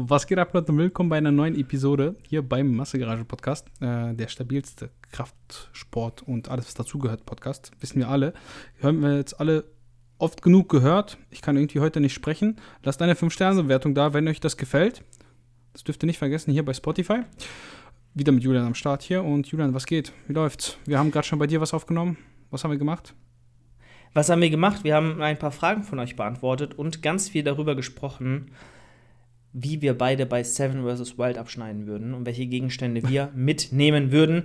Was geht ab, Leute? Willkommen bei einer neuen Episode hier beim Massegarage Podcast. Äh, der stabilste Kraftsport und alles, was dazugehört, Podcast. Wissen wir alle. Hören wir jetzt alle oft genug gehört. Ich kann irgendwie heute nicht sprechen. Lasst eine 5-Sterne-Bewertung da, wenn euch das gefällt. Das dürft ihr nicht vergessen, hier bei Spotify. Wieder mit Julian am Start hier. Und Julian, was geht? Wie läuft's? Wir haben gerade schon bei dir was aufgenommen. Was haben wir gemacht? Was haben wir gemacht? Wir haben ein paar Fragen von euch beantwortet und ganz viel darüber gesprochen, wie wir beide bei Seven vs. Wild abschneiden würden und welche Gegenstände wir mitnehmen würden.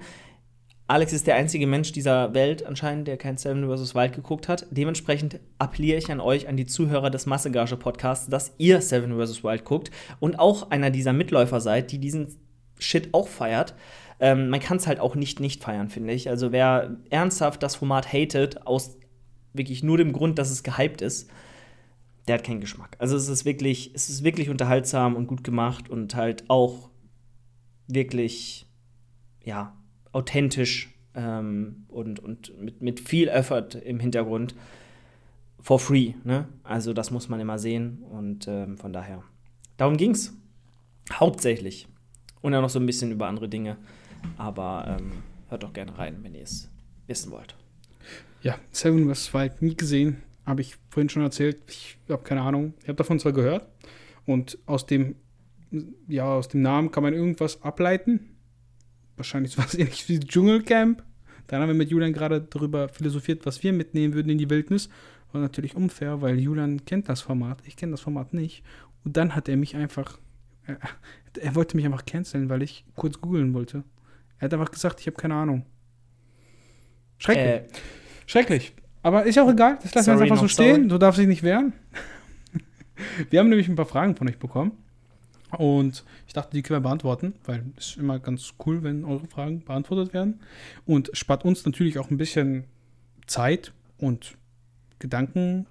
Alex ist der einzige Mensch dieser Welt anscheinend, der kein Seven vs. Wild geguckt hat. Dementsprechend appelliere ich an euch, an die Zuhörer des Massegage Podcasts, dass ihr Seven vs. Wild guckt und auch einer dieser Mitläufer seid, die diesen Shit auch feiert. Ähm, man kann es halt auch nicht nicht feiern, finde ich. Also wer ernsthaft das Format hatet, aus wirklich nur dem Grund, dass es gehypt ist, der hat keinen Geschmack. Also es ist wirklich, es ist wirklich unterhaltsam und gut gemacht und halt auch wirklich, ja, authentisch ähm, und, und mit, mit viel Effort im Hintergrund for free. Ne? Also das muss man immer sehen und ähm, von daher. Darum ging's. Hauptsächlich. Und dann noch so ein bisschen über andere Dinge. Aber ähm, hört doch gerne rein, wenn ihr es wissen wollt. Ja, Seven vs. Wild nie gesehen. Habe ich vorhin schon erzählt. Ich habe keine Ahnung. Ich habe davon zwar gehört. Und aus dem, ja, aus dem Namen kann man irgendwas ableiten. Wahrscheinlich was ähnliches wie Dschungelcamp. Dann haben wir mit Julian gerade darüber philosophiert, was wir mitnehmen würden in die Wildnis. War natürlich unfair, weil Julian kennt das Format. Ich kenne das Format nicht. Und dann hat er mich einfach. Er, er wollte mich einfach canceln, weil ich kurz googeln wollte. Er hat einfach gesagt, ich habe keine Ahnung. Schrecklich. Äh, Schrecklich. Aber ist auch egal. Das lassen wir jetzt einfach so stehen. Sorry. Du darfst dich nicht wehren. wir haben nämlich ein paar Fragen von euch bekommen. Und ich dachte, die können wir beantworten, weil es ist immer ganz cool, wenn eure Fragen beantwortet werden. Und spart uns natürlich auch ein bisschen Zeit und Gedanken,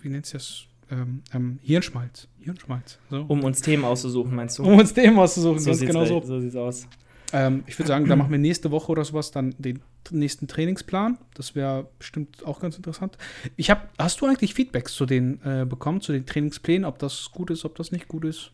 wie nennt es das? Ähm, ähm, Hirnschmalz. Hirnschmalz. So. Um uns Themen auszusuchen, meinst du? Um uns Themen auszusuchen, so ganz genau so. So sieht's aus. Ähm, ich würde sagen, da machen wir nächste Woche oder sowas dann den nächsten Trainingsplan. Das wäre bestimmt auch ganz interessant. Ich habe, hast du eigentlich Feedbacks zu den äh, bekommen, zu den Trainingsplänen, ob das gut ist, ob das nicht gut ist?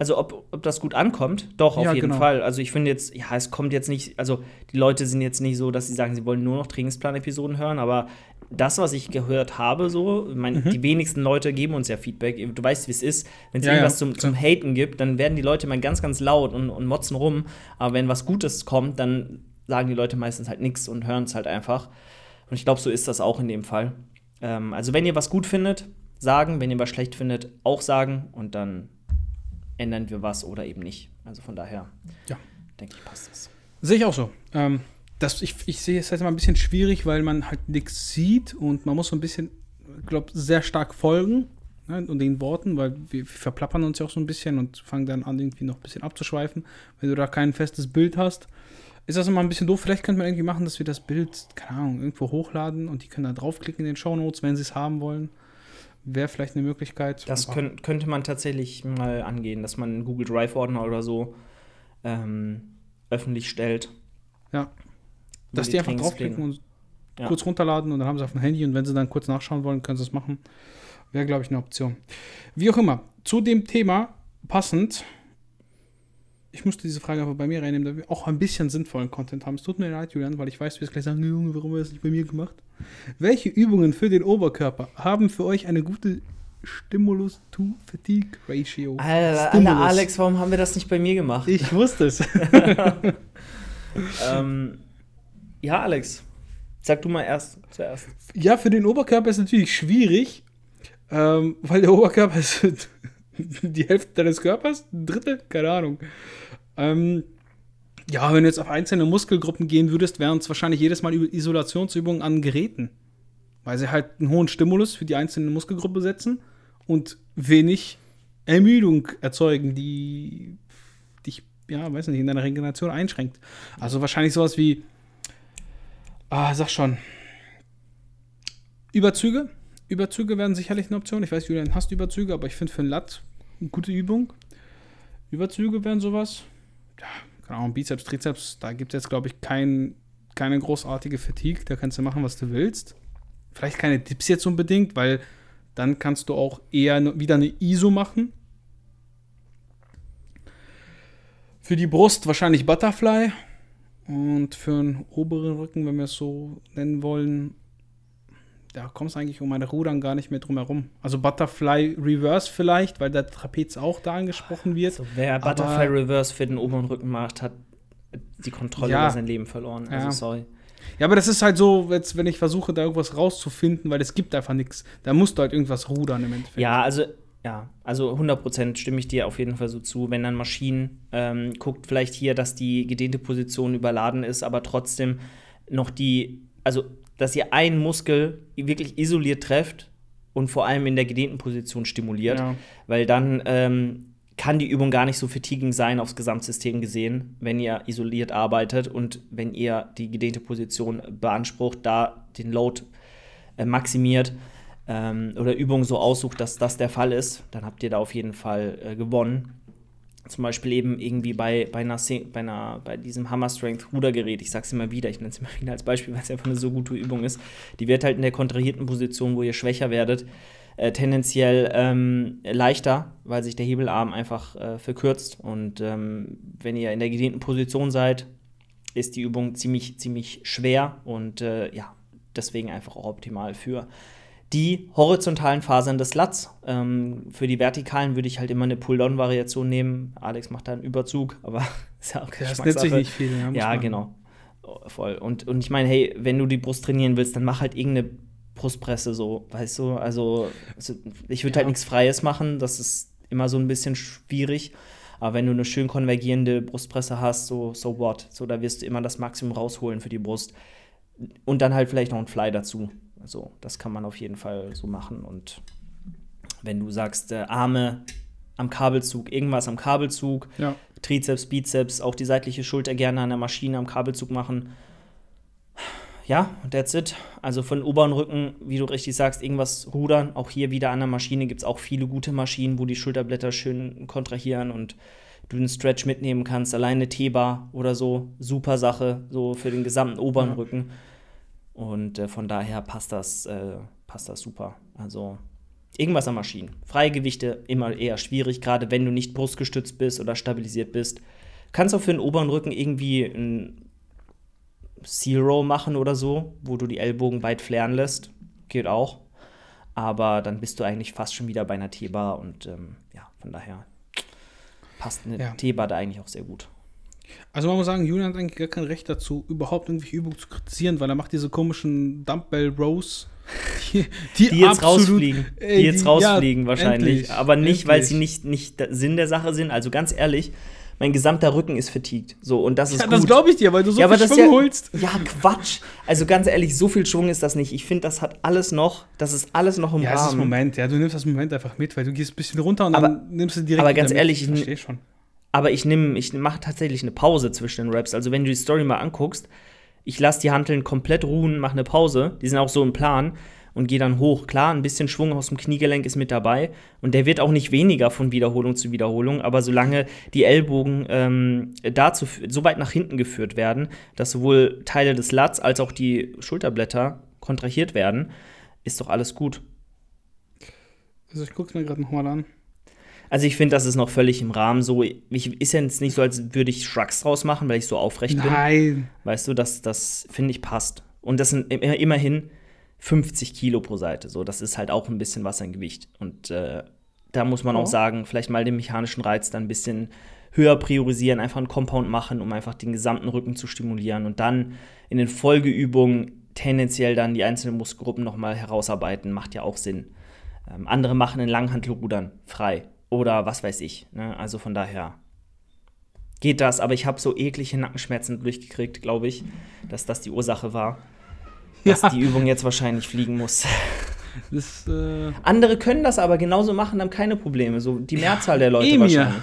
Also ob, ob das gut ankommt, doch, auf ja, jeden genau. Fall. Also ich finde jetzt, ja, es kommt jetzt nicht, also die Leute sind jetzt nicht so, dass sie sagen, sie wollen nur noch Trainingsplan-Episoden hören, aber das, was ich gehört habe, so, mein, mhm. die wenigsten Leute geben uns ja Feedback. Du weißt, wie es ist. Wenn es ja, irgendwas ja. zum, zum Haten gibt, dann werden die Leute mal ganz, ganz laut und, und motzen rum. Aber wenn was Gutes kommt, dann sagen die Leute meistens halt nichts und hören es halt einfach. Und ich glaube, so ist das auch in dem Fall. Ähm, also, wenn ihr was gut findet, sagen. Wenn ihr was schlecht findet, auch sagen. Und dann ändern wir was oder eben nicht. Also von daher, ja. denke ich, passt das. Sehe ich auch so. Ähm, das, ich, ich sehe es halt immer ein bisschen schwierig, weil man halt nichts sieht und man muss so ein bisschen, glaube sehr stark folgen ne, und den Worten, weil wir verplappern uns ja auch so ein bisschen und fangen dann an, irgendwie noch ein bisschen abzuschweifen. Wenn du da kein festes Bild hast, ist das immer ein bisschen doof. Vielleicht könnte man irgendwie machen, dass wir das Bild, keine Ahnung, irgendwo hochladen und die können da draufklicken in den Show Notes, wenn sie es haben wollen. Wäre vielleicht eine Möglichkeit. Das könnt, könnte man tatsächlich mal angehen, dass man einen Google Drive-Ordner oder so ähm, öffentlich stellt. Ja. Dass die, die einfach draufklicken und ja. kurz runterladen und dann haben sie auf dem Handy und wenn sie dann kurz nachschauen wollen, können sie es machen. Wäre, glaube ich, eine Option. Wie auch immer, zu dem Thema passend, ich musste diese Frage einfach bei mir reinnehmen, damit wir auch ein bisschen sinnvollen Content haben. Es tut mir leid, Julian, weil ich weiß, du wirst gleich sagen, Junge, warum hast du das nicht bei mir gemacht? Welche Übungen für den Oberkörper haben für euch eine gute Stimulus to Fatigue Ratio? Alter, Alter, Alex, warum haben wir das nicht bei mir gemacht? Ich wusste es. ähm, ja, Alex, sag du mal erst zuerst. Ja, für den Oberkörper ist es natürlich schwierig, ähm, weil der Oberkörper ist die Hälfte deines Körpers, ein Drittel, keine Ahnung. Ähm, ja, wenn du jetzt auf einzelne Muskelgruppen gehen würdest, wären es wahrscheinlich jedes Mal Isolationsübungen an Geräten. Weil sie halt einen hohen Stimulus für die einzelne Muskelgruppe setzen und wenig Ermüdung erzeugen, die dich, ja, weiß nicht, in deiner Regeneration einschränkt. Also wahrscheinlich sowas wie Ah, sag schon. Überzüge. Überzüge werden sicherlich eine Option. Ich weiß, Julian hasst Überzüge, aber ich finde für ein Latt eine gute Übung. Überzüge wären sowas. Ja, keine Ahnung, Bizeps, Trizeps, da gibt es jetzt, glaube ich, kein, keine großartige Fatigue. Da kannst du machen, was du willst. Vielleicht keine Dips jetzt unbedingt, weil dann kannst du auch eher wieder eine ISO machen. Für die Brust wahrscheinlich Butterfly. Und für den oberen Rücken, wenn wir es so nennen wollen, da kommst du eigentlich um meine Rudern gar nicht mehr drum herum. Also Butterfly Reverse vielleicht, weil der Trapez auch da angesprochen wird. Also wer Butterfly Reverse für den oberen Rücken macht, hat die Kontrolle Ja. über sein Leben verloren. Also Ja. sorry. Ja, aber das ist halt so, jetzt, wenn ich versuche, da irgendwas rauszufinden, weil es gibt einfach nichts. Da musst du halt irgendwas rudern im Endeffekt. Ja, also ja, also 100% stimme ich dir auf jeden Fall so zu. Wenn dann Maschinen ähm, guckt vielleicht hier, dass die gedehnte Position überladen ist, aber trotzdem noch die, also dass ihr einen Muskel wirklich isoliert trefft und vor allem in der gedehnten Position stimuliert, Ja. weil dann ähm, kann die Übung gar nicht so fatiguing sein aufs Gesamtsystem gesehen, wenn ihr isoliert arbeitet und wenn ihr die gedehnte Position beansprucht, da den Load äh, maximiert ähm, oder Übungen so aussucht, dass das der Fall ist, dann habt ihr da auf jeden Fall äh, gewonnen. Zum Beispiel eben irgendwie bei, bei, einer, bei, einer, bei diesem Hammer Strength Rudergerät, ich sag's immer wieder, ich nenne es immer wieder als Beispiel, weil es einfach eine so gute Übung ist. Die wird halt in der kontrahierten Position, wo ihr schwächer werdet, äh, tendenziell ähm, leichter, weil sich der Hebelarm einfach äh, verkürzt. Und ähm, wenn ihr in der gedehnten Position seid, ist die Übung ziemlich, ziemlich schwer und äh, ja, deswegen einfach auch optimal für die horizontalen Fasern des Lats. Ähm, für die vertikalen würde ich halt immer eine Pull-Down-Variation nehmen. Alex macht da einen Überzug, aber ist ja auch Das nennt sich nicht viel. Ja, Ja, genau. Voll. Und, und ich meine, hey, wenn du die Brust trainieren willst, dann mach halt irgendeine Brustpresse so, weißt du? Also, also ich würde Ja. halt nichts Freies machen, das ist immer so ein bisschen schwierig. Aber wenn du eine schön konvergierende Brustpresse hast, so, so what? So, da wirst du immer das Maximum rausholen für die Brust. Und dann halt vielleicht noch ein Fly dazu. Also, das kann man auf jeden Fall so machen. Und wenn du sagst, äh, Arme am Kabelzug, irgendwas am Kabelzug, Ja. Trizeps, Bizeps, auch die seitliche Schulter gerne an der Maschine am Kabelzug machen. Ja, that's it. Also von oberen Rücken, wie du richtig sagst, irgendwas rudern. Auch hier wieder an der Maschine gibt es auch viele gute Maschinen, wo die Schulterblätter schön kontrahieren und du einen Stretch mitnehmen kannst. Alleine T-Bar oder so, super Sache, so für den gesamten oberen Ja. Rücken. Und äh, von daher passt das, äh, passt das super. Also irgendwas an Maschinen. Freie Gewichte immer eher schwierig, gerade wenn du nicht brustgestützt bist oder stabilisiert bist. Kannst auch für den oberen Rücken irgendwie ein Zero machen oder so, wo du die Ellbogen weit flären lässt. Geht auch. Aber dann bist du eigentlich fast schon wieder bei einer T-Bar und ähm, ja, von daher passt eine Ja. T-Bar da eigentlich auch sehr gut. Also man muss sagen, Julian hat eigentlich gar kein Recht dazu, überhaupt irgendwelche Übungen zu kritisieren, weil er macht diese komischen Dumbbell Rows, die, Die jetzt absolut- rausfliegen. ey, die jetzt die- rausfliegen ja, wahrscheinlich. endlich, Aber nicht, weil sie endlich. nicht, nicht der Sinn der Sache sind. Also ganz ehrlich, mein gesamter Rücken ist fatigued. So, und das ist Ja, gut. das glaube ich dir, weil du so ja, viel das Schwung ja, holst. Ja, Quatsch. Also ganz ehrlich, so viel Schwung ist das nicht. Ich finde, das hat alles noch, das ist alles noch im Ja, es ist Rahmen. Moment, ja, du nimmst das Moment einfach mit, weil du gehst ein bisschen runter und Aber- dann nimmst du direkt aber ganz wieder mit. ehrlich, ich verstehe schon. Aber ich nehme, ich mache tatsächlich eine Pause zwischen den Raps. Also wenn du die Story mal anguckst, ich lasse die Hanteln komplett ruhen, mache eine Pause. Die sind auch so im Plan und gehe dann hoch. Klar, ein bisschen Schwung aus dem Kniegelenk ist mit dabei und der wird auch nicht weniger von Wiederholung zu Wiederholung. Aber solange die Ellbogen ähm, dazu so weit nach hinten geführt werden, dass sowohl Teile des Lats als auch die Schulterblätter kontrahiert werden, ist doch alles gut. Also ich gucke mir gerade nochmal an. Also ich finde, das ist noch völlig im Rahmen. So, ich, ist ja jetzt nicht so, als würde ich Shrugs draus machen, weil ich so aufrecht bin. Nein. Weißt du, das, das finde ich passt. Und das sind im- immerhin 50 Kilo pro Seite. So, das ist halt auch ein bisschen was an Gewicht. Und äh, da muss man Ja. auch sagen, vielleicht mal den mechanischen Reiz dann ein bisschen höher priorisieren, einfach einen Compound machen, um einfach den gesamten Rücken zu stimulieren und dann in den Folgeübungen tendenziell dann die einzelnen Muskelgruppen nochmal herausarbeiten, macht ja auch Sinn. Ähm, andere machen in Langhantelrudern frei oder was weiß ich. Ne? Also von daher geht das, aber ich habe so eklige Nackenschmerzen durchgekriegt, glaube ich, dass das die Ursache war, dass Ja. die Übung jetzt wahrscheinlich fliegen muss. Das, äh, Andere können das aber genauso machen, haben keine Probleme. So die Mehrzahl der Leute Emir. wahrscheinlich.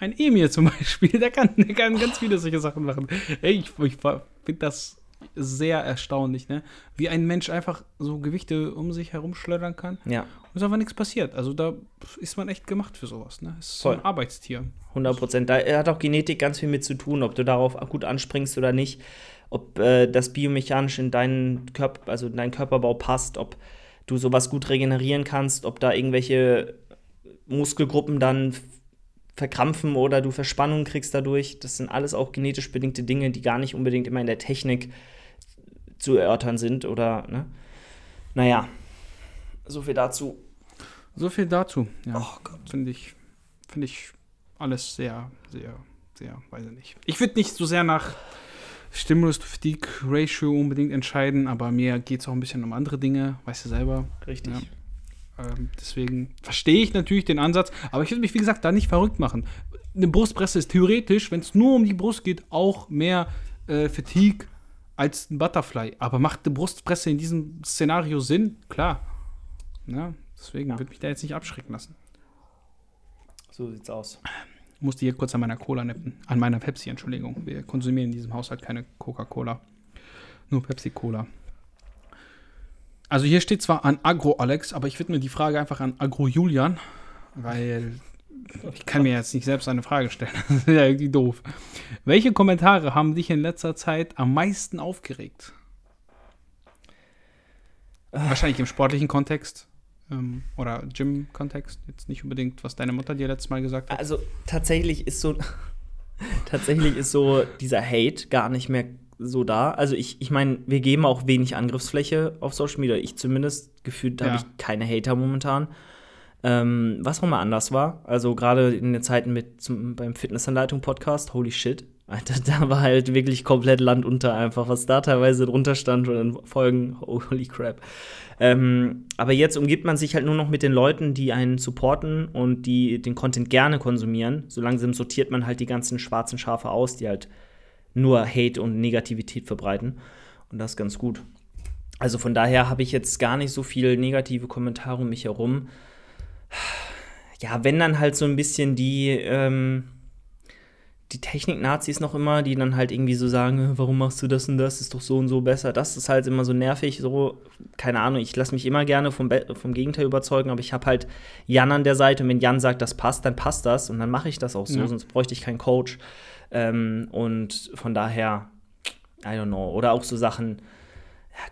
Ein Emir zum Beispiel, der kann, der kann ganz viele solche Sachen machen. Ey, ich, ich finde das sehr erstaunlich, ne? Wie ein Mensch einfach so Gewichte um sich herumschleudern kann Ja, ist einfach nichts passiert. Also da ist man echt gemacht für sowas, ne? Ist so Voll. ein Arbeitstier. 100 Prozent. Da hat auch Genetik ganz viel mit zu tun, ob du darauf gut anspringst oder nicht, ob äh, das biomechanisch in deinen Körper, also in deinen Körperbau passt, ob du sowas gut regenerieren kannst, ob da irgendwelche Muskelgruppen dann verkrampfen oder du Verspannung kriegst dadurch. Das sind alles auch genetisch bedingte Dinge, die gar nicht unbedingt immer in der Technik zu erörtern sind oder, ne? Naja, so viel dazu. So viel dazu. Ja, Oh Gott. finde ich, finde ich alles sehr, sehr, sehr, weiß ich nicht. Ich würde nicht so sehr nach Stimulus-to-Fatigue-Ratio unbedingt entscheiden, aber mir geht es auch ein bisschen um andere Dinge, weißt du selber. Richtig. Ja. Ähm, deswegen verstehe ich natürlich den Ansatz, aber ich würde mich, wie gesagt, da nicht verrückt machen. Eine Brustpresse ist theoretisch, wenn es nur um die Brust geht, auch mehr äh, Fatigue als ein Butterfly. Aber macht eine Brustpresse in diesem Szenario Sinn? Klar. Ja, deswegen Ja. würde mich da jetzt nicht abschrecken lassen. So sieht's aus. Musste hier kurz an meiner Cola nippen. An meiner Pepsi, Entschuldigung. Wir konsumieren in diesem Haushalt keine Coca-Cola. Nur Pepsi-Cola. Also hier steht zwar an Agro Alex, aber ich widme die Frage einfach an Agro Julian, weil ich kann mir jetzt nicht selbst eine Frage stellen. Das ist ja irgendwie doof. Welche Kommentare haben dich in letzter Zeit am meisten aufgeregt? Wahrscheinlich im sportlichen Kontext ähm, oder Gym-Kontext. Jetzt nicht unbedingt, was deine Mutter dir letztes Mal gesagt hat. Also tatsächlich ist so tatsächlich ist so dieser Hate gar nicht mehr so da. Also ich, ich meine, wir geben auch wenig Angriffsfläche auf Social Media. Ich zumindest gefühlt Ja. habe ich keine Hater momentan. Ähm, was auch mal anders war, also gerade in den Zeiten mit zum, beim Fitnessanleitung Podcast, holy shit, Alter, da war halt wirklich komplett Land unter einfach, was da teilweise drunter stand und in Folgen, holy crap. Ähm, aber jetzt umgibt man sich halt nur noch mit den Leuten, die einen supporten und die den Content gerne konsumieren. So langsam sortiert man halt die ganzen schwarzen Schafe aus, die halt nur Hate und Negativität verbreiten. Und das ist ganz gut. Also von daher habe ich jetzt gar nicht so viele negative Kommentare um mich herum. Ja, wenn dann halt so ein bisschen die, ähm, die Technik-Nazis noch immer, die dann halt irgendwie so sagen, "Äh, warum machst du das und das, ist doch so und so besser. Das ist halt immer so nervig, so, keine Ahnung, ich lasse mich immer gerne vom, Be vom Gegenteil überzeugen, aber ich habe halt Jan an der Seite und wenn Jan sagt, das passt, dann passt das und dann mache ich das auch so, Ja. sonst bräuchte ich keinen Coach. Ähm, und von daher, I don't know. Oder auch so Sachen,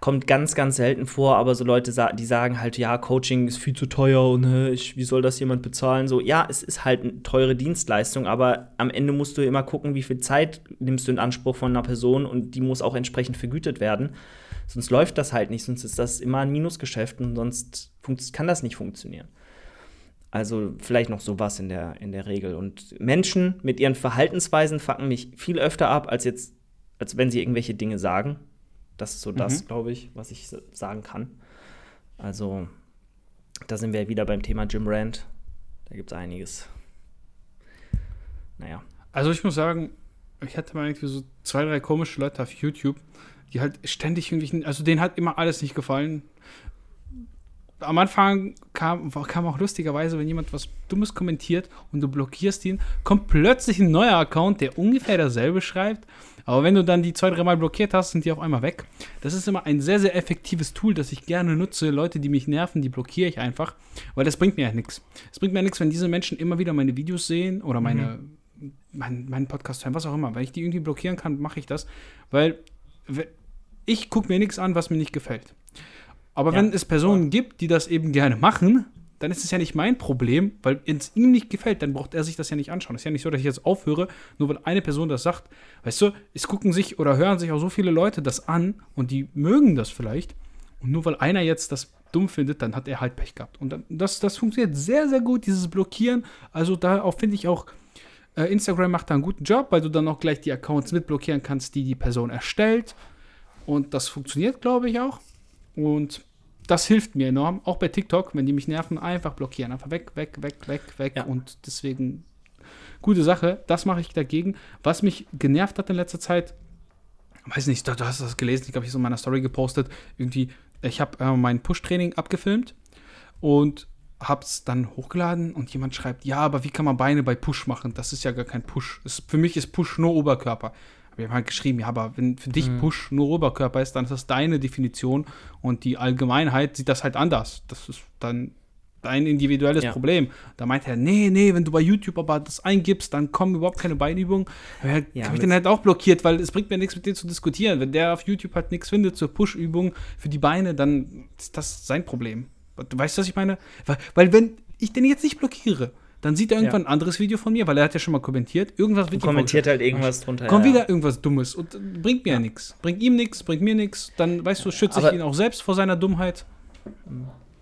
kommt ganz, ganz selten vor, aber so Leute, die sagen halt, ja, Coaching ist viel zu teuer und ich, wie soll das jemand bezahlen? So, ja, es ist halt eine teure Dienstleistung, aber am Ende musst du immer gucken, wie viel Zeit nimmst du in Anspruch von einer Person und die muss auch entsprechend vergütet werden. Sonst läuft das halt nicht, sonst ist das immer ein Minusgeschäft und sonst kann das nicht funktionieren. Also vielleicht noch sowas in der, in der Regel. Und Menschen mit ihren Verhaltensweisen fucken mich viel öfter ab, als jetzt, als wenn sie irgendwelche Dinge sagen. Das ist so das, Mhm. glaube ich, was ich sagen kann. Also, da sind wir wieder beim Thema Jim Rand. Da gibt es einiges. Naja. Also ich muss sagen, ich hatte mal irgendwie so zwei, drei komische Leute auf YouTube, die halt ständig irgendwie, also denen hat immer alles nicht gefallen. Am Anfang kam, kam auch lustigerweise, wenn jemand was Dummes kommentiert und du blockierst ihn, kommt plötzlich ein neuer Account, der ungefähr dasselbe schreibt. Aber wenn du dann die zwei, dreimal blockiert hast, sind die auf einmal weg. Das ist immer ein sehr, sehr effektives Tool, das ich gerne nutze. Leute, die mich nerven, die blockiere ich einfach, weil das bringt mir ja nichts. Es bringt mir nichts, wenn diese Menschen immer wieder meine Videos sehen oder meine, mein, meinen Podcast hören, was auch immer. Wenn ich die irgendwie blockieren kann, mache ich das, weil we- ich gucke mir nichts an, was mir nicht gefällt. Aber Ja. wenn es Personen gibt, die das eben gerne machen, dann ist es ja nicht mein Problem, weil es ihm nicht gefällt, dann braucht er sich das ja nicht anschauen. Es ist ja nicht so, dass ich jetzt aufhöre, nur weil eine Person das sagt. Weißt du, es gucken sich oder hören sich auch so viele Leute das an und die mögen das vielleicht. Und nur weil einer jetzt das dumm findet, dann hat er halt Pech gehabt. Und das, das funktioniert sehr, sehr gut, dieses Blockieren. Also da finde ich auch, äh, Instagram macht da einen guten Job, weil du dann auch gleich die Accounts mitblockieren kannst, die die Person erstellt. Und das funktioniert, glaube ich, auch. Und das hilft mir enorm. Auch bei TikTok, wenn die mich nerven, einfach blockieren. Einfach weg, weg, weg, weg, weg. Ja. Und deswegen, gute Sache. Das mache ich dagegen. Was mich genervt hat in letzter Zeit, weiß nicht, du, du hast das gelesen, ich glaube, ich habe es in meiner Story gepostet. Irgendwie, ich habe äh, mein Push-Training abgefilmt und habe es dann hochgeladen und jemand schreibt, ja, aber wie kann man Beine bei Push machen? Das ist ja gar kein Push. Es, für mich ist Push nur Oberkörper. Wir haben halt geschrieben, ja, aber wenn für dich Push nur Oberkörper ist, dann ist das deine Definition und die Allgemeinheit sieht das halt anders. Das ist dann dein individuelles Ja. Problem. Da meint er, nee, nee, wenn du bei YouTube aber das eingibst, dann kommen überhaupt keine Beinübungen. Ja, Ja, habe ich den halt auch blockiert, weil es bringt mir nichts mit dir zu diskutieren. Wenn der auf YouTube halt nichts findet zur Push-Übung für die Beine, dann ist das sein Problem. Du weißt, was ich meine? Weil, weil wenn ich den jetzt nicht blockiere, dann sieht er irgendwann ein anderes Video von mir, weil er hat ja schon mal kommentiert. Irgendwas wird Und kommentiert halt irgendwas drunter. Kommt ja, wieder irgendwas Dummes und äh, bringt mir ja, nichts. Bringt ihm nichts, bringt mir nichts. Dann, weißt du, schütze ich ihn auch selbst vor seiner Dummheit.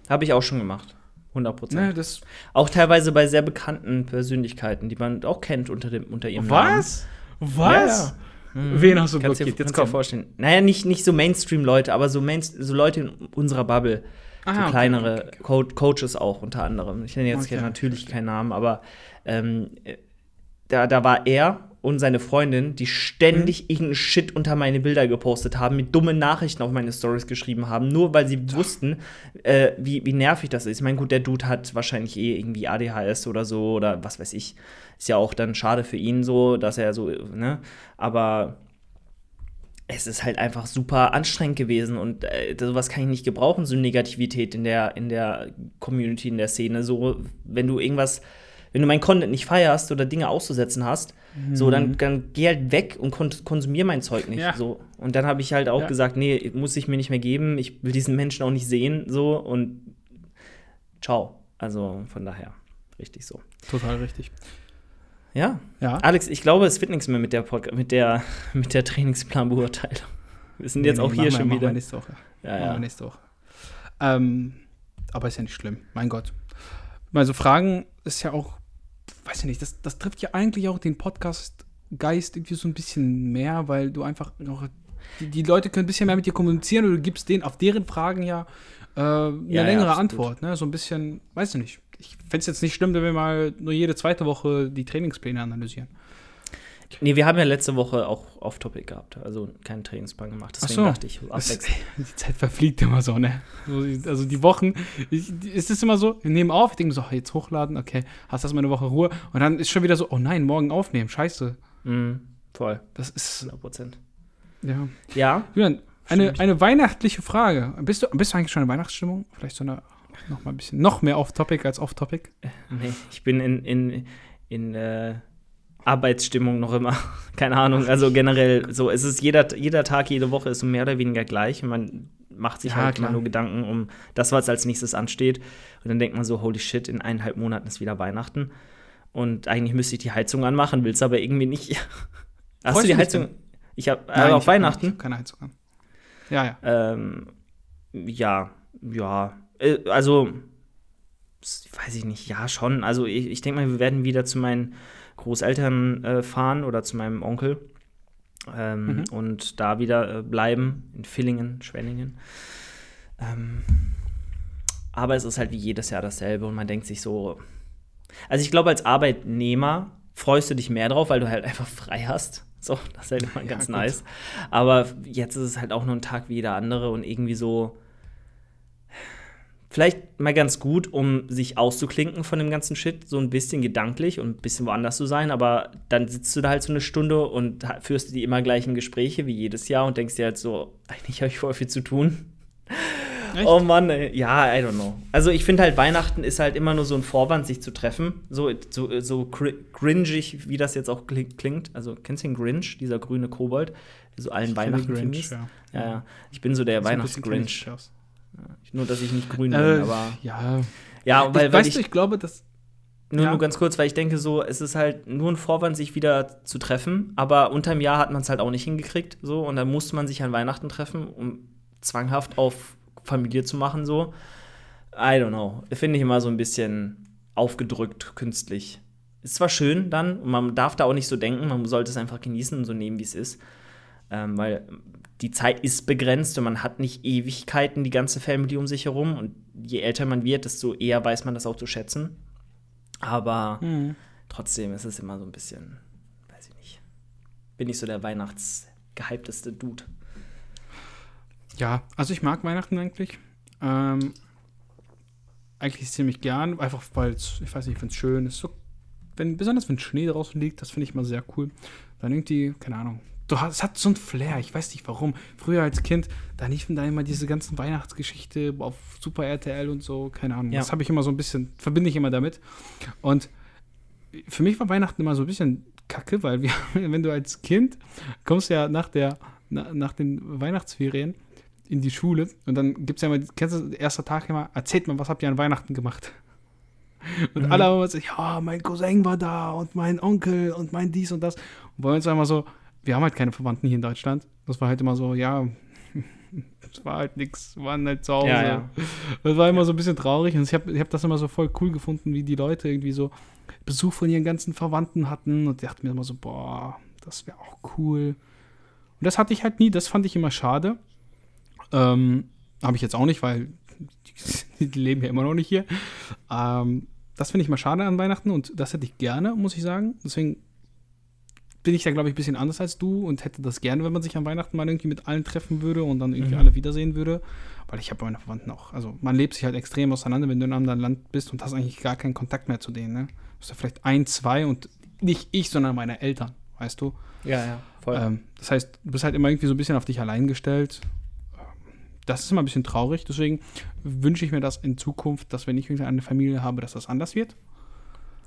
Habe ich auch schon gemacht. 100 Prozent. Ne, das, Auch teilweise bei sehr bekannten Persönlichkeiten, die man auch kennt unter, dem, unter ihrem Namen. was? Was? Ja, Mhm. Wen hast du Kannst dir, blockiert? kannst dir vorstellen. Naja, nicht, nicht so Mainstream-Leute, aber so, Mainst so Leute in unserer Bubble. Ah, so okay, kleinere okay, okay. Co Coaches auch unter anderem. Ich nenne jetzt hier natürlich keinen Namen, aber ähm, äh, da, da war er und seine Freundin, die Mhm. ständig irgendeinen Shit unter meine Bilder gepostet haben, mit dummen Nachrichten auf meine Stories geschrieben haben, nur weil sie wussten, äh, wie, wie nervig das ist. Ich meine, gut, der Dude hat wahrscheinlich eh irgendwie ADHS oder so oder was weiß ich. Ist ja auch dann schade für ihn so, dass er so, ne? Aber es ist halt einfach super anstrengend gewesen und äh, sowas kann ich nicht gebrauchen, so Negativität in der, in der Community, in der Szene. So, wenn du irgendwas, wenn du mein Content nicht feierst oder Dinge auszusetzen hast, so, dann, dann geh halt weg und kon konsumier mein Zeug nicht. Mhm. Ja. So. Und dann habe ich halt auch Ja. gesagt, nee, muss ich mir nicht mehr geben, ich will diesen Menschen auch nicht sehen, so und ciao. Also von daher, richtig so. Total richtig. Ja, Ja. Alex, ich glaube, es wird nichts mehr mit der, Podca- mit der, mit der Trainingsplanbeurteilung. Wir sind jetzt Nee, auch nee, hier wir- schon machen wieder. Wir nächste Woche. Ja, Machen wir ja. nächste Woche. Ähm, aber ist ja nicht schlimm. Mein Gott. Also Fragen ist ja auch, weiß ich nicht, das, das trifft ja eigentlich auch den Podcast-Geist irgendwie so ein bisschen mehr, weil du einfach noch, die, die Leute können ein bisschen mehr mit dir kommunizieren und du gibst denen auf deren Fragen ja äh, eine Ja, ja, längere absolut. Antwort. Ne? So ein bisschen, weiß ich nicht. Ich fände es jetzt nicht schlimm, wenn wir mal nur jede zweite Woche die Trainingspläne analysieren. Nee, wir haben ja letzte Woche auch Off-Topic gehabt, also keinen Trainingsplan gemacht. Ach Deswegen so. dachte ich, Das, abwechselnd. die Zeit verfliegt immer so, ne? So, Also die Wochen, ich, die- es ist immer so, wir nehmen auf, ich denke so, jetzt hochladen, okay, hast erstmal eine Woche Ruhe und dann ist schon wieder so, oh nein, morgen aufnehmen, scheiße. Mhm, voll, Das ist, 100 Prozent. ja. Ja, Julian, eine, eine weihnachtliche Frage. Bist du, bist du eigentlich schon in Weihnachtsstimmung? Vielleicht so eine, noch mal ein bisschen, noch mehr off-topic als off-topic? nee, ich bin in, in, in äh, Arbeitsstimmung noch immer. Keine Ahnung, also generell so, es ist jeder, jeder Tag, jede Woche ist so mehr oder weniger gleich man macht sich Ja, halt klar. immer nur Gedanken um das, was als nächstes ansteht. Und dann denkt man so, holy shit, in eineinhalb Monaten ist wieder Weihnachten. Und eigentlich müsste ich die Heizung anmachen, will es aber irgendwie nicht. Hast Freust du die Heizung? denn? Ich habe äh, auf Weihnachten. Hab keine Heizung an. Ja, ja. Ähm, ja, ja. Äh, also, weiß ich nicht, ja, schon. Also, ich, ich denke mal, wir werden wieder zu meinen Großeltern äh, fahren oder zu meinem Onkel. Ähm, Mhm. Und da wieder äh, bleiben, in Villingen, Schwenningen. Ähm, aber es ist halt wie jedes Jahr dasselbe und man denkt sich so. Also, ich glaube, als Arbeitnehmer freust du dich mehr drauf, weil du halt einfach frei hast. So, das ist halt immer Ja, ganz gut. nice. Aber jetzt ist es halt auch nur ein Tag wie jeder andere und irgendwie so. Vielleicht mal ganz gut, um sich auszuklinken von dem ganzen Shit, so ein bisschen gedanklich und ein bisschen woanders zu sein, aber dann sitzt du da halt so eine Stunde und führst die immer gleichen Gespräche wie jedes Jahr und denkst dir halt so, eigentlich habe ich voll viel zu tun. Echt? Oh Mann, ey. ja, I don't know. Also ich finde halt, Weihnachten ist halt immer nur so ein Vorwand, sich zu treffen. So, so, so cringig, wie das jetzt auch kli- klingt. Also, kennst du den Grinch, dieser grüne Kobold, so allen Weihnachten Grinch, ja. Ja, ja. Ich bin so der Weihnachtsgrinch. Nur, dass ich nicht grün bin, Äh, aber. ja. Ja, weil, ich, weil weißt ich, du, ich glaube, dass nur, ja. nur ganz kurz, weil ich denke so, es ist halt nur ein Vorwand, sich wieder zu treffen, aber unterm Jahr hat man es halt auch nicht hingekriegt, so, und dann musste man sich an Weihnachten treffen, um zwanghaft auf Familie zu machen, so. I don't know. Finde ich immer so ein bisschen aufgedrückt, künstlich. Ist zwar schön dann, und man darf da auch nicht so denken, man sollte es einfach genießen und so nehmen, wie es ist. Ähm, weil die Zeit ist begrenzt und man hat nicht Ewigkeiten die ganze Family um sich herum. Und je älter man wird, desto eher weiß man das auch zu schätzen. Aber Hm. trotzdem ist es immer so ein bisschen, weiß ich nicht. Bin ich so der weihnachtsgehypteste Dude. Ja, also ich mag Weihnachten eigentlich. Ähm, eigentlich ziemlich gern, einfach weil es, ich weiß nicht, wenn es schön ist. So, wenn, besonders wenn Schnee draußen liegt, das finde ich immer sehr cool. Dann irgendwie, keine Ahnung. Du hast, es hat so ein Flair, ich weiß nicht warum. Früher als Kind, da liefen da immer diese ganzen Weihnachtsgeschichte auf Super RTL und so, keine Ahnung. Ja. Das habe ich immer so ein bisschen, verbinde ich immer damit. Und für mich war Weihnachten immer so ein bisschen kacke, weil wir, wenn du als Kind kommst ja nach der, na, nach den Weihnachtsferien in die Schule und dann gibt es ja immer, kennst du, erster Tag immer, erzählt mal, was habt ihr an Weihnachten gemacht? Und alle haben gesagt, ja, mein Cousin war da und mein Onkel und mein dies und das. Und bei uns war immer so, wir haben halt keine Verwandten hier in Deutschland. Das war halt immer so, ja, es war halt nichts, wir waren halt zu Hause. Ja, ja. Das war immer so ein bisschen traurig und ich habe ich hab das immer so voll cool gefunden, wie die Leute irgendwie so Besuch von ihren ganzen Verwandten hatten und ich dachte mir immer so, boah, das wäre auch cool. Und das hatte ich halt nie, das fand ich immer schade. Ähm, habe ich jetzt auch nicht, weil die, die leben ja immer noch nicht hier. Ähm, das finde ich mal schade an Weihnachten und das hätte ich gerne, muss ich sagen. Deswegen bin ich da, glaube ich, ein bisschen anders als du und hätte das gerne, wenn man sich an Weihnachten mal irgendwie mit allen treffen würde und dann irgendwie Mhm. alle wiedersehen würde. Weil ich habe meine Verwandten auch. Also man lebt sich halt extrem auseinander, wenn du in einem anderen Land bist und hast eigentlich gar keinen Kontakt mehr zu denen. Ne? Du hast ja vielleicht ein, zwei und nicht ich, sondern meine Eltern, weißt du? Ja, ja, voll. Ähm, das heißt, du bist halt immer irgendwie so ein bisschen auf dich allein gestellt. Das ist immer ein bisschen traurig. Deswegen wünsche ich mir das in Zukunft, dass wenn ich irgendwie eine Familie habe, dass das anders wird.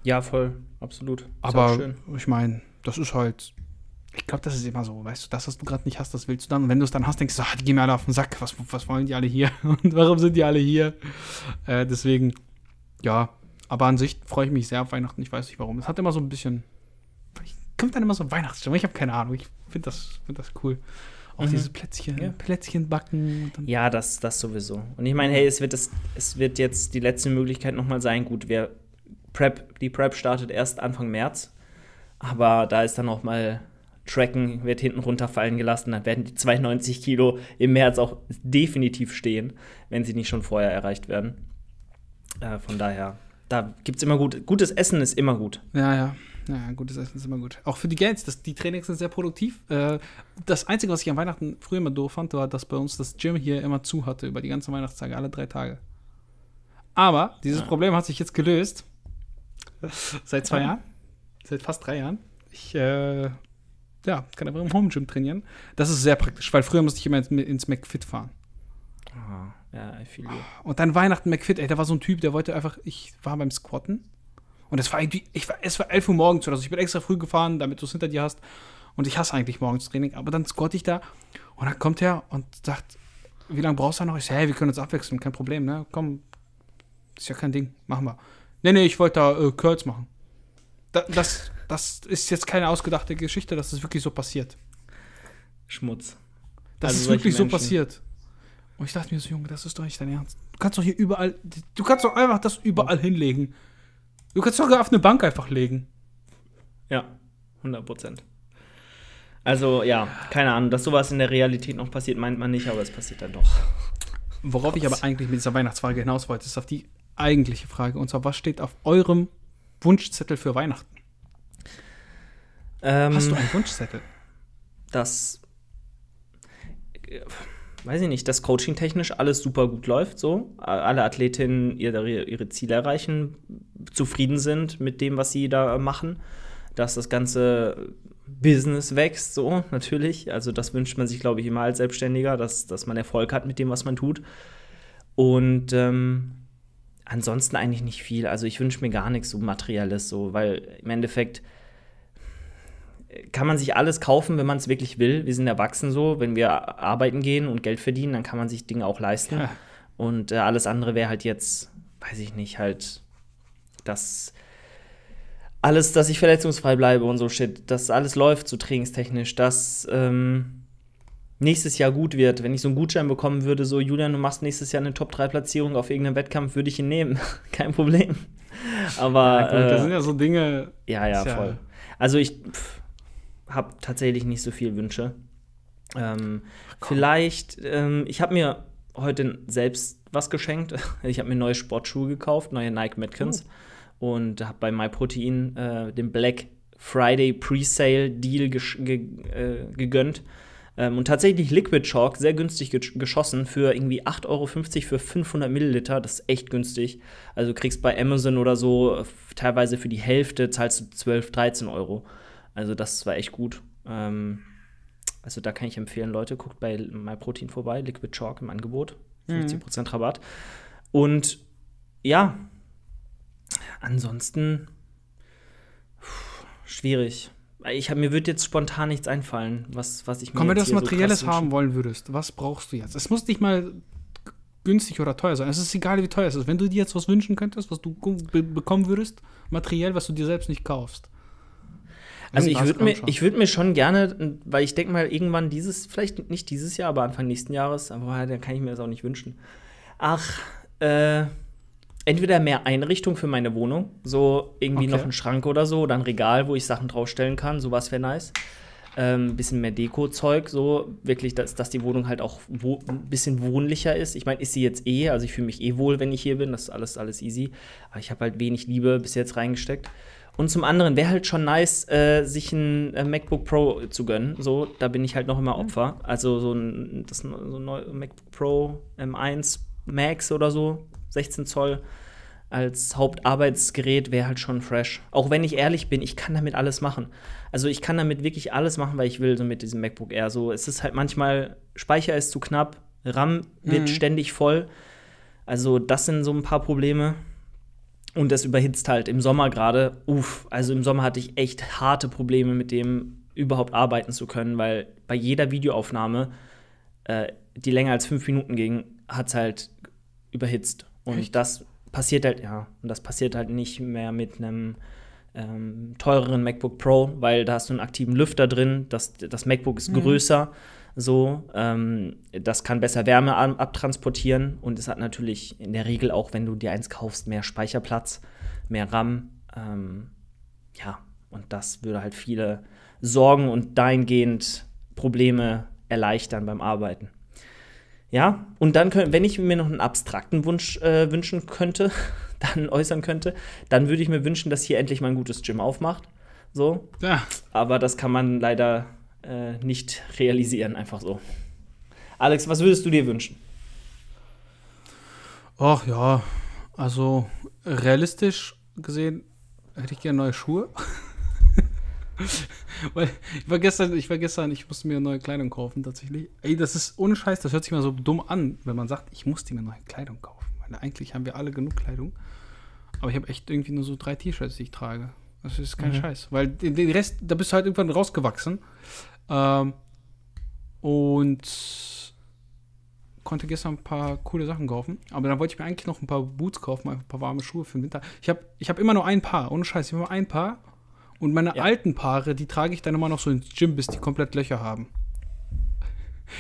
ja, voll, absolut. Ist Aber schön. ich meine, das ist halt. Ich glaube, das ist immer so, weißt du, das, was du gerade nicht hast, das willst du dann. Und wenn du es dann hast, denkst du, ah, die gehen mir alle auf den Sack. Was, was wollen die alle hier? Und warum sind die alle hier? Äh, deswegen, ja. Aber an sich freue ich mich sehr auf Weihnachten. Ich weiß nicht warum. Es hat immer so ein bisschen. Kommt dann immer so Weihnachtsstimmung. Ich habe keine Ahnung. Ich finde das, find das cool. Auch Mhm. diese Plätzchen, Ja. Plätzchen backen. Ja, das, das sowieso. Und ich meine, hey, es wird, das, es wird jetzt die letzte Möglichkeit nochmal sein. Gut, wir Prep, die Prep startet erst Anfang März, aber da ist dann auch mal Tracken, wird hinten runterfallen gelassen. Dann werden die 92 Kilo im März auch definitiv stehen, wenn sie nicht schon vorher erreicht werden. Äh, von daher, da gibt es immer gut. Gutes Essen ist immer gut. Ja, ja. Ja, gutes Essen ist immer gut. Auch für die Gains, das, die Trainings sind sehr produktiv. Äh, das Einzige, was ich an Weihnachten früher immer doof fand, war, dass bei uns das Gym hier immer zu hatte über die ganzen Weihnachtstage, alle drei Tage. Aber dieses Ja. Problem hat sich jetzt gelöst. Seit zwei Ja. Jahren. Seit fast drei Jahren. Ich äh, ja, kann einfach im Home Gym trainieren. Das ist sehr praktisch, weil früher musste ich immer ins, ins McFit fahren. Ah, ja, I feel you. Und dann Weihnachten McFit, ey, da war so ein Typ, der wollte einfach, ich war beim Squatten und es war irgendwie, ich war, es war 11 Uhr morgens oder so, ich bin extra früh gefahren, damit du es hinter dir hast und ich hasse eigentlich morgens Training, aber dann squatte ich da und dann kommt er und sagt, wie lange brauchst du noch? Ich sage, hey, wir können uns abwechseln, kein Problem, ne, komm, ist ja kein Ding, machen wir. Nee, nee, ich wollte da äh, Curls machen. Da, das, das ist jetzt keine ausgedachte Geschichte, das ist wirklich so passiert. Schmutz. Das Also ist wirklich so Menschen. passiert. Und ich dachte mir so, Junge, das ist doch nicht dein Ernst. Du kannst doch hier überall, du kannst doch einfach das überall hinlegen. Du kannst doch auf eine Bank einfach legen. Ja, 100 Prozent. Also, ja, keine Ahnung, dass sowas in der Realität noch passiert, meint man nicht, aber es passiert dann doch. Worauf ich aber eigentlich mit dieser Weihnachtsfrage hinaus wollte, ist auf die eigentliche Frage. Und zwar, was steht auf eurem Wunschzettel für Weihnachten? Ähm, Hast du einen Wunschzettel? dass, äh, weiß ich nicht, dass coaching-technisch alles super gut läuft, so. Alle Athletinnen ihre, ihre Ziele erreichen, zufrieden sind mit dem, was sie da machen. Dass das ganze Business wächst, so, natürlich. Also, das wünscht man sich, glaube ich, immer als Selbstständiger, dass, dass man Erfolg hat mit dem, was man tut. Und ähm, ansonsten eigentlich nicht viel. Also, ich wünsche mir gar nichts so Materielles, so, weil im Endeffekt kann man sich alles kaufen, wenn man es wirklich will. Wir sind erwachsen so. Wenn wir arbeiten gehen und Geld verdienen, dann kann man sich Dinge auch leisten. Ja. Und äh, alles andere wäre halt jetzt, weiß ich nicht, halt das alles, dass ich verletzungsfrei bleibe und so shit, dass alles läuft so trainingstechnisch, dass ähm, nächstes Jahr gut wird. Wenn ich so einen Gutschein bekommen würde, so Julian, du machst nächstes Jahr eine Top-3-Platzierung auf irgendeinem Wettkampf, würde ich ihn nehmen. Kein Problem. Aber Ja, gut, das sind äh, ja so Dinge. ja, ja, voll. Also ich habe tatsächlich nicht so viel Wünsche. Ähm, vielleicht, ähm, ich habe mir heute selbst was geschenkt. Ich habe mir neue Sportschuhe gekauft, neue Nike Metcons. Und habe bei MyProtein äh, den Black Friday Pre-Sale Deal gesch- ge äh, gegönnt. Ähm, und tatsächlich Liquid Chalk, sehr günstig ge geschossen, für irgendwie 8,50 Euro für 500 Milliliter. Das ist echt günstig. Also du kriegst bei Amazon oder so äh, teilweise für die Hälfte zahlst du 12, 13 Euro. Also das war echt gut. Ähm, also da kann ich empfehlen, Leute, guckt bei MyProtein vorbei, Liquid Chalk im Angebot. 50% Rabatt. Und ja, ansonsten pff, schwierig. Ich hab, mir wird jetzt spontan nichts einfallen, was, was ich mir Komm, wenn du was so Materielles wünsche. haben wollen würdest, was brauchst du jetzt? Es muss nicht mal günstig oder teuer sein. Es ist egal, wie teuer es ist. Wenn du dir jetzt was wünschen könntest, was du be bekommen würdest, materiell, was du dir selbst nicht kaufst. Also ich würde mir, ich würd mir schon gerne, weil ich denke mal, irgendwann dieses, vielleicht nicht dieses Jahr, aber Anfang nächsten Jahres, aber dann kann ich mir das auch nicht wünschen. Ach, äh, entweder mehr Einrichtung für meine Wohnung, so irgendwie okay. noch ein Schrank oder so, oder ein Regal, wo ich Sachen draufstellen kann, sowas wäre nice. Ein ähm, bisschen mehr Deko-Zeug, so wirklich, dass, dass die Wohnung halt auch ein bisschen wohnlicher ist. Ich meine, ist sie jetzt eh, also ich fühle mich eh wohl, wenn ich hier bin, das ist alles, alles easy. Aber ich habe halt wenig Liebe bis jetzt reingesteckt. Und zum anderen wäre halt schon nice, äh, sich ein äh, MacBook Pro zu gönnen. So, da bin ich halt noch immer Opfer. Also so ein, das, so ein MacBook Pro M1 Max oder so, 16 Zoll als Hauptarbeitsgerät wäre halt schon fresh. Auch wenn ich ehrlich bin, ich kann damit alles machen. Also ich kann damit wirklich alles machen, weil ich will, so mit diesem MacBook Air. So, es ist halt manchmal, Speicher ist zu knapp, RAM wird mhm. ständig voll. Also, das sind so ein paar Probleme. Und das überhitzt halt im Sommer gerade. Uff, also im Sommer hatte ich echt harte Probleme mit dem, überhaupt arbeiten zu können, weil bei jeder Videoaufnahme, äh, die länger als fünf Minuten ging, hat es halt überhitzt. Und echt? das passiert halt, ja, und das passiert halt nicht mehr mit einem ähm, teureren MacBook Pro, weil da hast du einen aktiven Lüfter drin, das, das MacBook ist mhm. größer, so, ähm, das kann besser Wärme abtransportieren und es hat natürlich in der Regel auch, wenn du dir eins kaufst, mehr Speicherplatz, mehr RAM, ähm, ja, und das würde halt viele Sorgen und dahingehend Probleme erleichtern beim Arbeiten. Ja, und dann, können, wenn ich mir noch einen abstrakten Wunsch äh, wünschen könnte, dann äußern könnte, dann würde ich mir wünschen, dass hier endlich mal ein gutes Gym aufmacht. So. Ja. Aber das kann man leider äh, nicht realisieren, einfach so. Alex, was würdest du dir wünschen? Ach ja, also realistisch gesehen hätte ich gerne neue Schuhe. Weil ich war gestern, ich war gestern, ich musste mir neue Kleidung kaufen tatsächlich. Ey, das ist ohne Scheiß, das hört sich mal so dumm an, wenn man sagt, ich musste mir neue Kleidung kaufen. Weil eigentlich haben wir alle genug Kleidung. Aber ich habe echt irgendwie nur so drei T-Shirts, die ich trage. Das ist kein mhm. Scheiß. Weil den Rest, da bist du halt irgendwann rausgewachsen. Ähm, und konnte gestern ein paar coole Sachen kaufen. Aber dann wollte ich mir eigentlich noch ein paar Boots kaufen, ein paar warme Schuhe für den Winter. Ich habe ich hab immer nur ein Paar, ohne Scheiß. Ich habe nur ein Paar und meine ja. alten Paare, die trage ich dann immer noch so ins Gym, bis die komplett Löcher haben.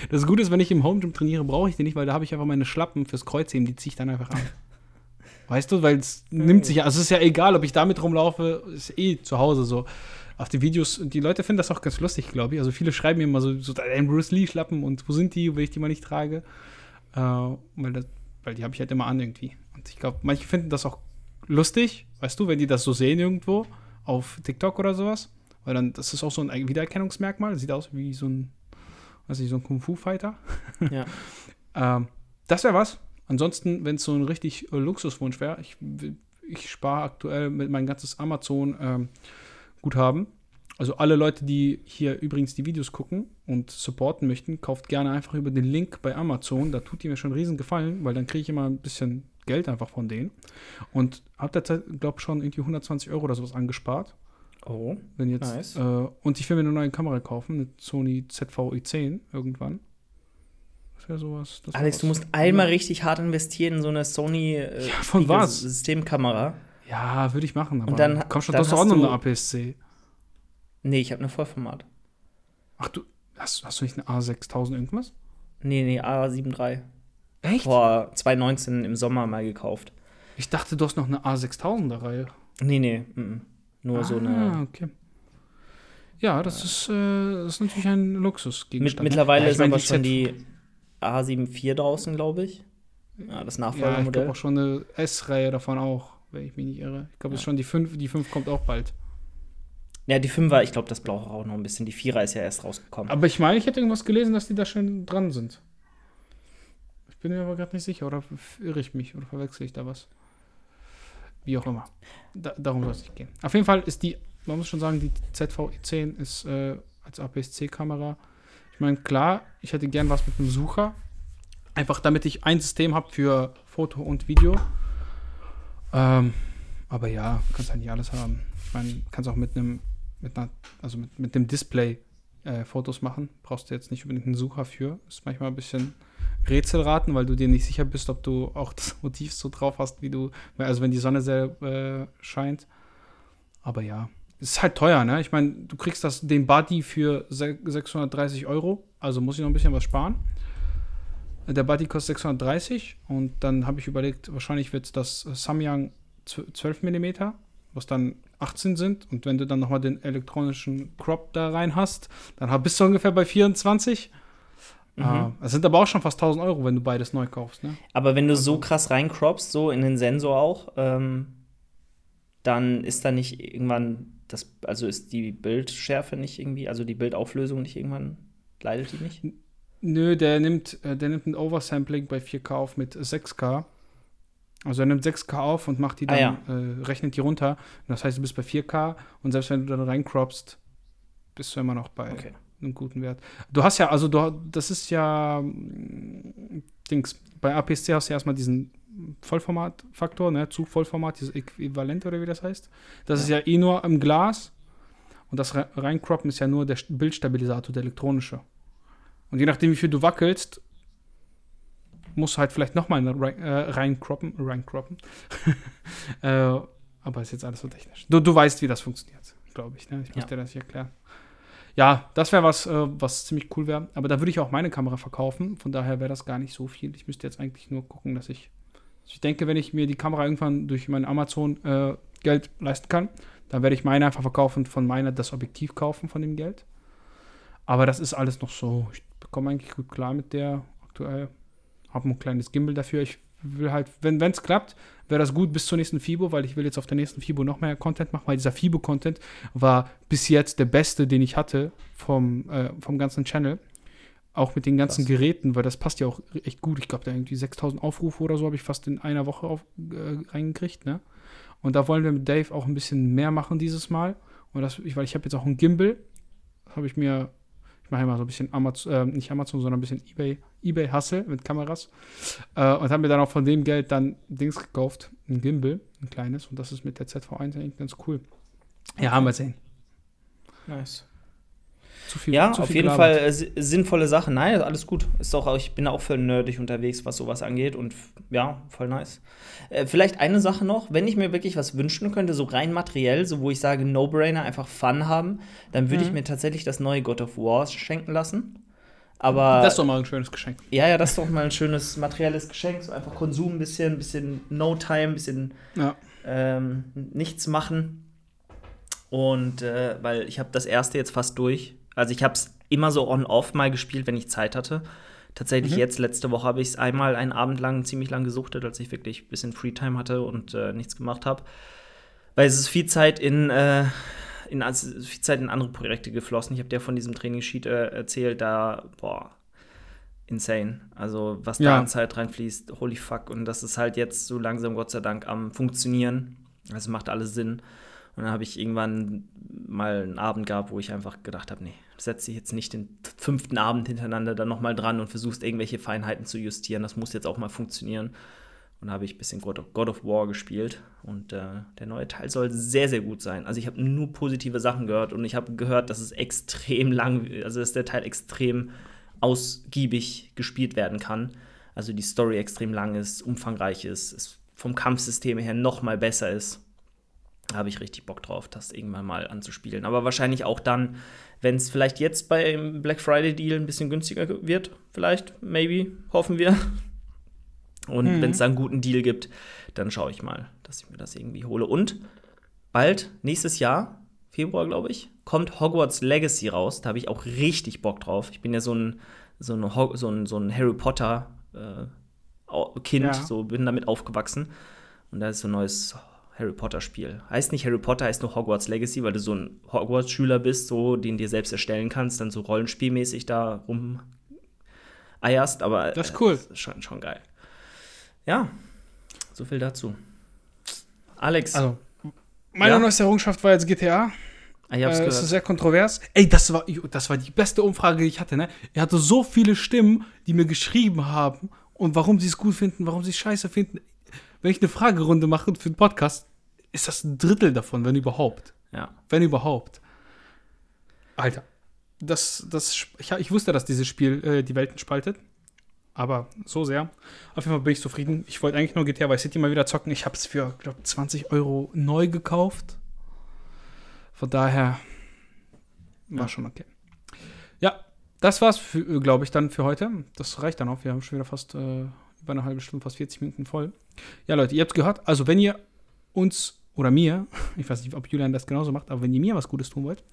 Das Gute ist, wenn ich im Home Gym trainiere, brauche ich die nicht, weil da habe ich einfach meine Schlappen fürs Kreuzheben, die ziehe ich dann einfach an. Weißt du, weil es nimmt sich ja, also es ist ja egal, ob ich damit rumlaufe, ist eh zu Hause so. Auf die Videos, die Leute finden das auch ganz lustig, glaube ich. Also viele schreiben mir immer so, so ein Bruce Lee-Schlappen und wo sind die, wenn ich die mal nicht trage. Äh, weil, das, weil die habe ich halt immer an irgendwie. Und ich glaube, manche finden das auch lustig, weißt du, wenn die das so sehen irgendwo auf TikTok oder sowas. Weil dann, das ist auch so ein Wiedererkennungsmerkmal. Sieht aus wie so ein, weiß ich, so ein Kung-Fu-Fighter. Ja. ähm, das wäre was. Ansonsten, wenn es so ein richtig äh, Luxuswunsch wäre, ich, ich spare aktuell mit meinem ganzes Amazon-Guthaben. Ähm, also alle Leute, die hier übrigens die Videos gucken und supporten möchten, kauft gerne einfach über den Link bei Amazon. Da tut ihr mir schon einen riesen Gefallen, weil dann kriege ich immer ein bisschen Geld einfach von denen. Und habe derzeit, glaube ich, schon irgendwie 120 Euro oder sowas angespart. Oh, wenn jetzt, nice. Äh, und ich will mir eine neue Kamera kaufen, eine Sony ZV-E10 irgendwann. Das wäre sowas. Das Alex, du musst einmal richtig hart investieren in so eine Sony äh, ja, von was? Systemkamera. Ja, würde ich machen. Aber und dann komm schon, dann du hast auch noch eine APS-C. Nee, ich habe eine Vollformat. Ach, du hast, hast du nicht eine A6000 irgendwas? Nee, nee, A73. Echt? Vor 2019 im Sommer mal gekauft. Ich dachte, du hast noch eine A6000er Reihe. Nee, nee, m -m. nur ah, so eine. Ah, okay. Ja, das, äh, ist, äh, das ist natürlich ein Luxus. Mit, mittlerweile ja, ist aber schon die A74 draußen, glaube ich. Ja, das Nachfolgemodell. Ja, ich glaube auch schon eine S-Reihe davon auch, wenn ich mich nicht irre. Ich glaube, ja. es ist schon die 5, die 5 kommt auch bald. Ja, die 5er, ich glaube, das braucht auch noch ein bisschen. Die 4er ist ja erst rausgekommen. Aber ich meine, ich hätte irgendwas gelesen, dass die da schon dran sind. Bin mir aber gerade nicht sicher, oder irre ich mich oder verwechsel ich da was? Wie auch immer. Da, darum soll es nicht gehen. Auf jeden Fall ist die, man muss schon sagen, die ZV-10 ist äh, als APS-C-Kamera. Ich meine, klar, ich hätte gern was mit einem Sucher. Einfach damit ich ein System habe für Foto und Video. Ähm, aber ja, kannst halt nicht alles haben. Ich meine, kannst auch mit einem, mit einer, also mit, mit dem Display äh, Fotos machen. Brauchst du jetzt nicht unbedingt einen Sucher für. Ist manchmal ein bisschen Rätselraten, weil du dir nicht sicher bist, ob du auch das Motiv so drauf hast, wie du, also wenn die Sonne sehr äh, scheint. Aber ja, es ist halt teuer, ne? Ich meine, du kriegst das, den Buddy für 630 Euro, also muss ich noch ein bisschen was sparen. Der Buddy kostet 630 und dann habe ich überlegt, wahrscheinlich wird das Samyang 12 mm, was dann 18 sind. Und wenn du dann nochmal den elektronischen Crop da rein hast, dann bist du ungefähr bei 24. Mhm. Uh, das sind aber auch schon fast 1000 Euro, wenn du beides neu kaufst. Ne? Aber wenn du also. so krass reincroppst, so in den Sensor auch, ähm, dann ist da nicht irgendwann das, also ist die Bildschärfe nicht irgendwie, also die Bildauflösung nicht irgendwann, leidet die nicht? Nö, der nimmt, äh, der nimmt ein Oversampling bei 4K auf mit 6K. Also er nimmt 6K auf und macht die dann, ah, ja. äh, rechnet die runter. Das heißt, du bist bei 4K und selbst wenn du dann reincroppst, bist du immer noch bei okay. Einem guten Wert. Du hast ja, also du, das ist ja mm, Dings, bei APS-C hast du ja erstmal diesen Vollformatfaktor, ne, zu Vollformat, dieses Äquivalent oder wie das heißt. Das ja. ist ja eh nur im Glas und das Reincroppen ist ja nur der Bildstabilisator, der elektronische. Und je nachdem, wie viel du wackelst, musst du halt vielleicht nochmal äh, reincroppen. reincroppen. äh, aber ist jetzt alles so technisch. Du, du weißt, wie das funktioniert, glaube ich. Ne? Ich muss ja. dir das nicht erklären. Ja, das wäre was, äh, was ziemlich cool wäre. Aber da würde ich auch meine Kamera verkaufen. Von daher wäre das gar nicht so viel. Ich müsste jetzt eigentlich nur gucken, dass ich ich denke, wenn ich mir die Kamera irgendwann durch mein Amazon äh, Geld leisten kann, dann werde ich meine einfach verkaufen und von meiner das Objektiv kaufen von dem Geld. Aber das ist alles noch so. Ich bekomme eigentlich gut klar mit der aktuell. Habe ein kleines Gimbal dafür. Ich will halt, wenn es klappt, wäre das gut bis zur nächsten FIBO, weil ich will jetzt auf der nächsten FIBO noch mehr Content machen, weil dieser FIBO-Content war bis jetzt der beste, den ich hatte vom, äh, vom ganzen Channel. Auch mit den ganzen Krass. Geräten, weil das passt ja auch echt gut. Ich glaube, da irgendwie 6000 Aufrufe oder so habe ich fast in einer Woche auf, äh, reingekriegt, ne? Und da wollen wir mit Dave auch ein bisschen mehr machen dieses Mal. Und das, ich, weil ich habe jetzt auch ein Gimbal. Habe ich mir, ich mache immer so ein bisschen Amazon, äh, nicht Amazon, sondern ein bisschen Ebay, Ebay Hustle mit Kameras. Äh, und habe mir dann auch von dem Geld dann Dings gekauft, ein Gimbal, ein kleines. Und das ist mit der ZV1 eigentlich ganz cool. Ja, haben wir sehen. Nice. Zu viel, ja, zu auf jeden gelabert. Fall äh, sinnvolle Sachen. Nein, alles gut. Ist auch, ich bin auch voll nerdig unterwegs, was sowas angeht und ja, voll nice. Äh, vielleicht eine Sache noch, wenn ich mir wirklich was wünschen könnte, so rein materiell, so wo ich sage, No-Brainer, einfach Fun haben, dann würde mhm. ich mir tatsächlich das neue God of War schenken lassen. Aber, das ist doch mal ein schönes Geschenk. Ja, ja, das ist doch mal ein schönes materielles Geschenk. So einfach Konsum ein bisschen, ein bisschen No-Time, ein bisschen ja. ähm, nichts machen. Und äh, weil ich habe das erste jetzt fast durch. Also ich habe es immer so on-off mal gespielt, wenn ich Zeit hatte. Tatsächlich mhm. jetzt, letzte Woche, habe ich es einmal einen Abend lang ziemlich lang gesuchtet, als ich wirklich ein bisschen Freetime hatte und äh, nichts gemacht habe. Weil es ist viel Zeit in, äh, in also viel Zeit in andere Projekte geflossen. Ich habe dir von diesem Trainingssheet äh, erzählt, da, boah, insane. Also, was ja. da an Zeit reinfließt, holy fuck. Und das ist halt jetzt so langsam, Gott sei Dank, am Funktionieren. Also macht alles Sinn. Und dann habe ich irgendwann mal einen Abend gehabt, wo ich einfach gedacht habe, nee, setz dich jetzt nicht den fünften Abend hintereinander dann nochmal dran und versuchst irgendwelche Feinheiten zu justieren. Das muss jetzt auch mal funktionieren. Und da habe ich ein bisschen God of, God of War gespielt. Und äh, der neue Teil soll sehr, sehr gut sein. Also ich habe nur positive Sachen gehört und ich habe gehört, dass es extrem lang, also dass der Teil extrem ausgiebig gespielt werden kann. Also die Story extrem lang ist, umfangreich ist, es vom Kampfsystem her noch mal besser ist. Da habe ich richtig Bock drauf, das irgendwann mal anzuspielen. Aber wahrscheinlich auch dann, wenn es vielleicht jetzt beim Black Friday Deal ein bisschen günstiger wird, vielleicht, maybe, hoffen wir. Und mhm. wenn es da einen guten Deal gibt, dann schaue ich mal, dass ich mir das irgendwie hole. Und bald, nächstes Jahr, Februar, glaube ich, kommt Hogwarts Legacy raus. Da habe ich auch richtig Bock drauf. Ich bin ja so ein, so ein, so ein, so ein Harry Potter äh, Kind, ja. so bin damit aufgewachsen. Und da ist so ein neues Harry Potter Spiel. Heißt nicht Harry Potter, heißt nur Hogwarts Legacy, weil du so ein Hogwarts-Schüler bist, so den dir selbst erstellen kannst, dann so rollenspielmäßig da rum eierst, aber das ist cool. Äh, ist schon, schon geil. Ja, so viel dazu. Alex. Also, meine ja? neueste Errungenschaft war jetzt GTA. Ah, ich hab's äh, gehört. Das ist sehr kontrovers. Ey, das war, das war die beste Umfrage, die ich hatte, ne? Er hatte so viele Stimmen, die mir geschrieben haben und warum sie es gut finden, warum sie es scheiße finden wenn ich eine Fragerunde mache für den Podcast, ist das ein Drittel davon, wenn überhaupt. Ja. Wenn überhaupt. Alter. Das, das, ich, ich wusste, dass dieses Spiel äh, die Welten spaltet. aber so sehr. Auf jeden Fall bin ich zufrieden. Ich wollte eigentlich nur GTA Vice City mal wieder zocken. Ich habe es für, glaube 20 Euro neu gekauft. Von daher war Ja. schon okay. Ja, das war's, glaube ich, dann für heute. Das reicht dann auch. Wir haben schon wieder fast äh, über eine halbe Stunde, fast 40 Minuten voll. Ja, Leute, ihr habt's gehört. Also, wenn ihr uns oder mir, ich weiß nicht, ob Julian das genauso macht, aber wenn ihr mir was Gutes tun wollt,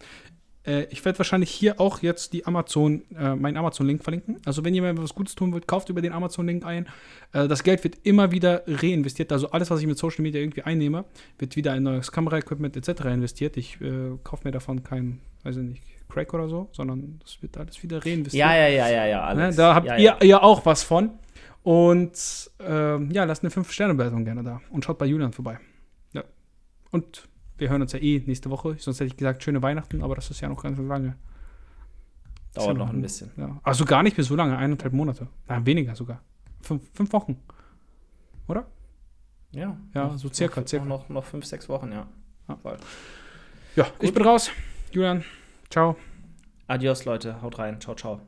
äh, ich werde wahrscheinlich hier auch jetzt die Amazon, äh, meinen Amazon-Link verlinken. Also, wenn ihr mir was Gutes tun wollt, kauft über den Amazon-Link ein. Äh, das Geld wird immer wieder reinvestiert. Also, alles, was ich mit Social Media irgendwie einnehme, wird wieder in neues Kamera-Equipment etc. investiert. Ich äh, kaufe mir davon kein, weiß ich nicht, Crack oder so, sondern das wird alles wieder reinvestiert. Ja, ja, ja, ja, ja, Ne? Alex. Da habt ja, ihr ja. ja auch was von. Und ähm, ja, lasst eine 5-Sterne-Bewertung gerne da. Und schaut bei Julian vorbei. Ja. Und wir hören uns ja eh nächste Woche. Sonst hätte ich gesagt, schöne Weihnachten, aber das ist ja noch ganz lange. Ist ja Dauert noch ein bisschen. Ja. Also gar nicht mehr so lange, eineinhalb Monate. Nein, weniger sogar. Fünf, fünf Wochen. Oder? Ja, Ja, so circa, noch, circa. Noch, noch fünf, sechs Wochen, ja. Ja. Ja, ich bin raus. Julian, ciao. Adios, Leute. Haut rein. Ciao, ciao.